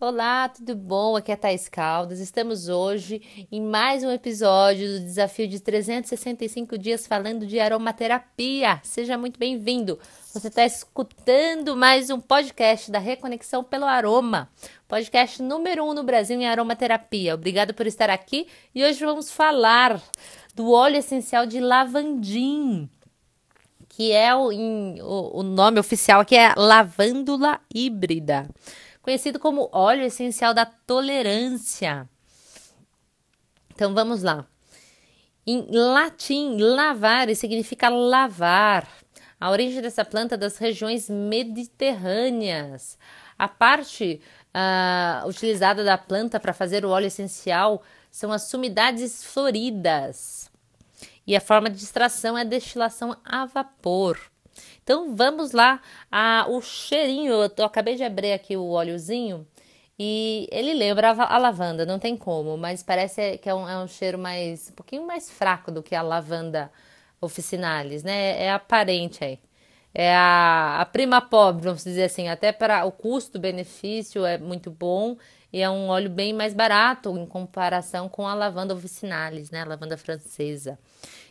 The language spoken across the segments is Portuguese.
Olá, tudo bom? Aqui é a Thais Caldas. Estamos hoje em mais um episódio do desafio de 365 dias falando de aromaterapia. Seja muito bem-vindo. Você está escutando mais um podcast da Reconexão pelo Aroma, podcast número um no Brasil em aromaterapia. Obrigado por estar aqui e hoje vamos falar do óleo essencial de lavandim que é o, em, o, o nome oficial aqui é lavândula híbrida conhecido como óleo essencial da tolerância. Então vamos lá. Em latim, lavare significa lavar. A origem dessa planta é das regiões mediterrâneas. A parte uh, utilizada da planta para fazer o óleo essencial são as sumidades floridas. E a forma de extração é a destilação a vapor. Então vamos lá, a, o cheirinho, eu, eu acabei de abrir aqui o óleozinho e ele lembra a, a, lavanda, não tem como, mas parece que é um, é um cheiro mais, um pouquinho mais fraco do que a lavanda officinalis, né? É aparente aí. É a, a prima pobre, vamos dizer assim, até para o custo-benefício é muito bom e é um óleo bem mais barato em comparação com a lavanda officinalis, né? A lavanda francesa.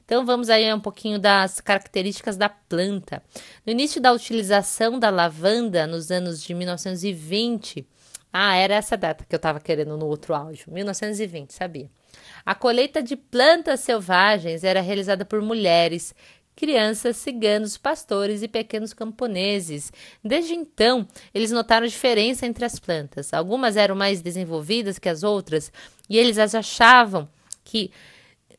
Então vamos aí um pouquinho das características da planta. No início da utilização da lavanda, nos anos de 1920, ah, era essa data que eu estava querendo no outro áudio, 1920, sabia? A colheita de plantas selvagens era realizada por mulheres, crianças, ciganos, pastores e pequenos camponeses. Desde então, eles notaram diferença entre as plantas. Algumas eram mais desenvolvidas que as outras e eles as achavam que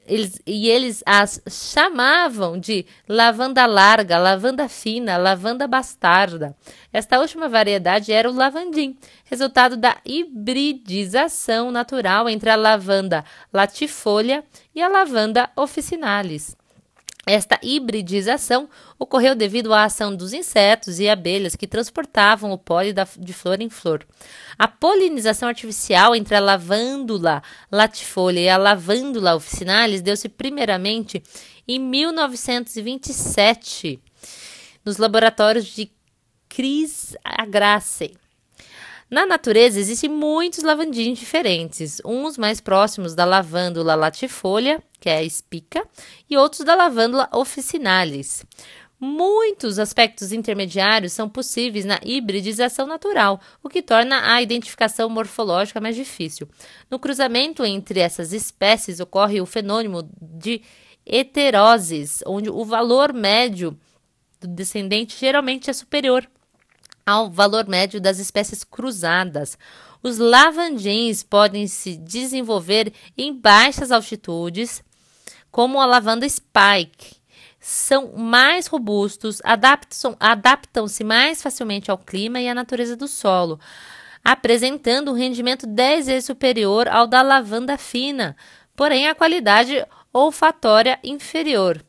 eles, e eles as chamavam de lavanda larga, lavanda fina, lavanda bastarda. Esta última variedade era o lavandim, resultado da hibridização natural entre a lavanda latifolia e a lavanda officinalis. Esta hibridização ocorreu devido à ação dos insetos e abelhas que transportavam o pólen de flor em flor. A polinização artificial entre a lavândula latifolia e a lavândula officinalis deu-se primeiramente em 1927 nos laboratórios de Chris Agrace, na natureza existem muitos lavandins diferentes, uns mais próximos da lavândula latifolia, que é a espica, e outros da lavândula officinalis. Muitos aspectos intermediários são possíveis na hibridização natural, o que torna a identificação morfológica mais difícil. No cruzamento entre essas espécies ocorre o fenômeno de heteroses, onde o valor médio do descendente geralmente é superior ao valor médio das espécies cruzadas. Os lavandins podem se desenvolver em baixas altitudes, como a lavanda spike. São mais robustos, adaptam-se mais facilmente ao clima e à natureza do solo, apresentando um rendimento 10 vezes superior ao da lavanda fina, porém a qualidade olfatória inferior.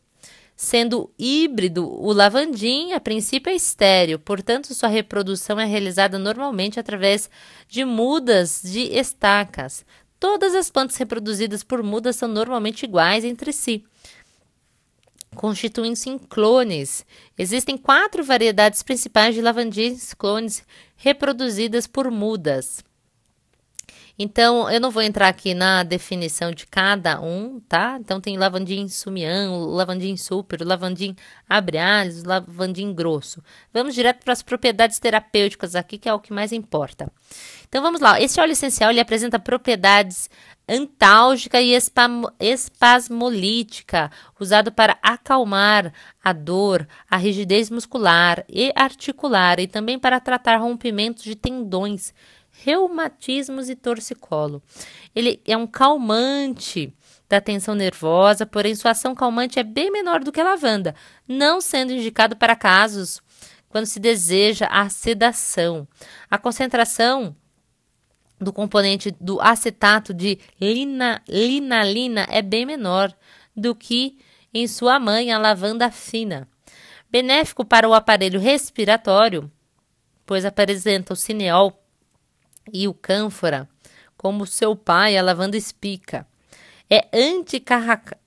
Sendo híbrido, o lavandim a princípio é estéreo, portanto, sua reprodução é realizada normalmente através de mudas de estacas. Todas as plantas reproduzidas por mudas são normalmente iguais entre si, constituindo-se em clones. Existem quatro variedades principais de lavandins clones reproduzidas por mudas. Então, eu não vou entrar aqui na definição de cada um, tá? Então, tem lavandim sumian, lavandim super, lavandim abrialis, lavandim grosso. Vamos direto para as propriedades terapêuticas aqui, que é o que mais importa. Então, vamos lá. Esse óleo essencial, ele apresenta propriedades antálgica e espasmolítica, usado para acalmar a dor, a rigidez muscular e articular e também para tratar rompimentos de tendões, reumatismos e torcicolo. Ele é um calmante da tensão nervosa, porém sua ação calmante é bem menor do que a lavanda, não sendo indicado para casos quando se deseja a sedação. A concentração do componente do acetato de lina, linalina é bem menor do que em sua mãe a lavanda fina. Benéfico para o aparelho respiratório, pois apresenta o cineol e o cânfora, como seu pai, a lavanda espica. É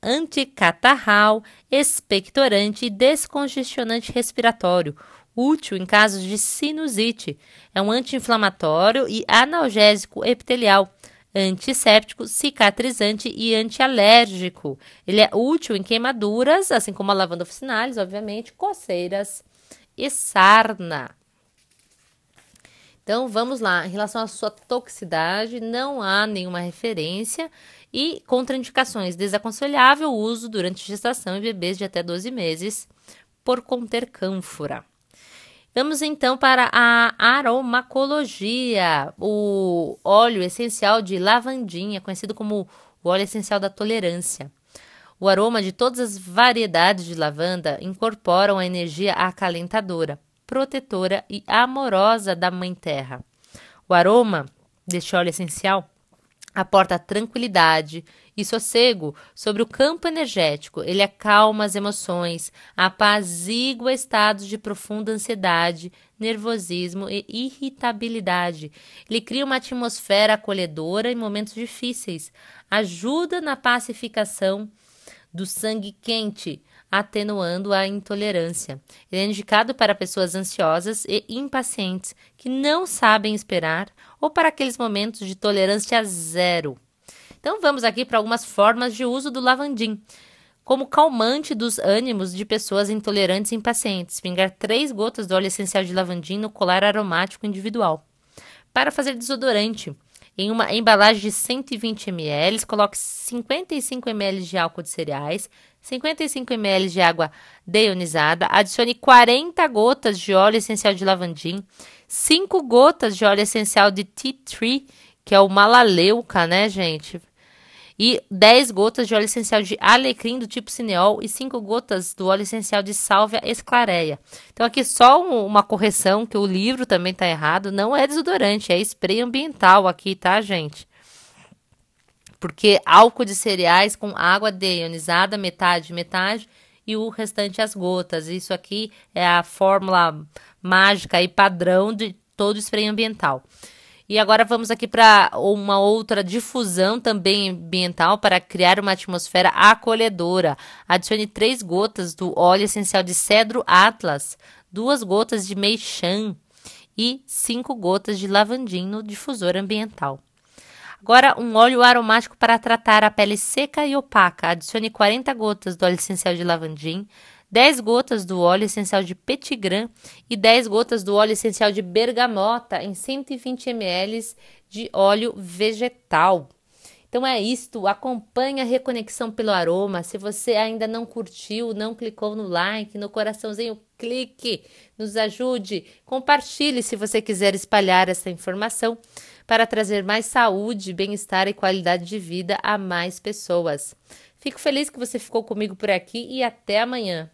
anticatarral, expectorante e descongestionante respiratório. útil em casos de sinusite. É um anti-inflamatório e analgésico epitelial, antisséptico, cicatrizante e antialérgico. Ele é útil em queimaduras, assim como a lavanda officinalis, obviamente, coceiras e sarna. Então vamos lá, em relação à sua toxicidade, não há nenhuma referência e contraindicações. Desaconselhável o uso durante gestação em bebês de até 12 meses por conter cânfora. Vamos então para a aromacologia. O óleo essencial de lavandinha, conhecido como o óleo essencial da tolerância. O aroma de todas as variedades de lavanda incorporam a energia acalentadora protetora e amorosa da Mãe Terra. O aroma deste óleo essencial aporta tranquilidade e sossego sobre o campo energético. Ele acalma as emoções, apazigua estados de profunda ansiedade, nervosismo e irritabilidade. Ele cria uma atmosfera acolhedora em momentos difíceis, ajuda na pacificação do sangue quente, atenuando a intolerância. Ele é indicado para pessoas ansiosas e impacientes que não sabem esperar ou para aqueles momentos de tolerância zero. Então vamos aqui para algumas formas de uso do lavandim. Como calmante dos ânimos de pessoas intolerantes e impacientes, pingar três gotas do óleo essencial de lavandim no colar aromático individual. Para fazer desodorante, em uma embalagem de 120 ml, coloque 55 ml de álcool de cereais, 55 ml de água deionizada, adicione 40 gotas de óleo essencial de lavandim, 5 gotas de óleo essencial de tea tree, que é o malaleuca, né, gente? E 10 gotas de óleo essencial de alecrim do tipo cineol e 5 gotas do óleo essencial de sálvia esclareia. Então aqui só um, uma correção que o livro também está errado, não é desodorante, é spray ambiental aqui, tá, gente? Porque álcool de cereais com água deionizada, metade, metade, e o restante as gotas. Isso aqui é a fórmula mágica e padrão de todo spray ambiental. E agora vamos aqui para uma outra difusão também ambiental para criar uma atmosfera acolhedora. Adicione três gotas do óleo essencial de cedro Atlas, duas gotas de meixã e cinco gotas de lavandim no difusor ambiental. Agora, um óleo aromático para tratar a pele seca e opaca. Adicione 40 gotas do óleo essencial de lavandim, 10 gotas do óleo essencial de petigram e 10 gotas do óleo essencial de bergamota em 120 ml de óleo vegetal. Então é isto, acompanhe a reconexão pelo aroma. Se você ainda não curtiu, não clicou no like, no coraçãozinho, clique, nos ajude, compartilhe se você quiser espalhar essa informação para trazer mais saúde, bem-estar e qualidade de vida a mais pessoas. Fico feliz que você ficou comigo por aqui e até amanhã.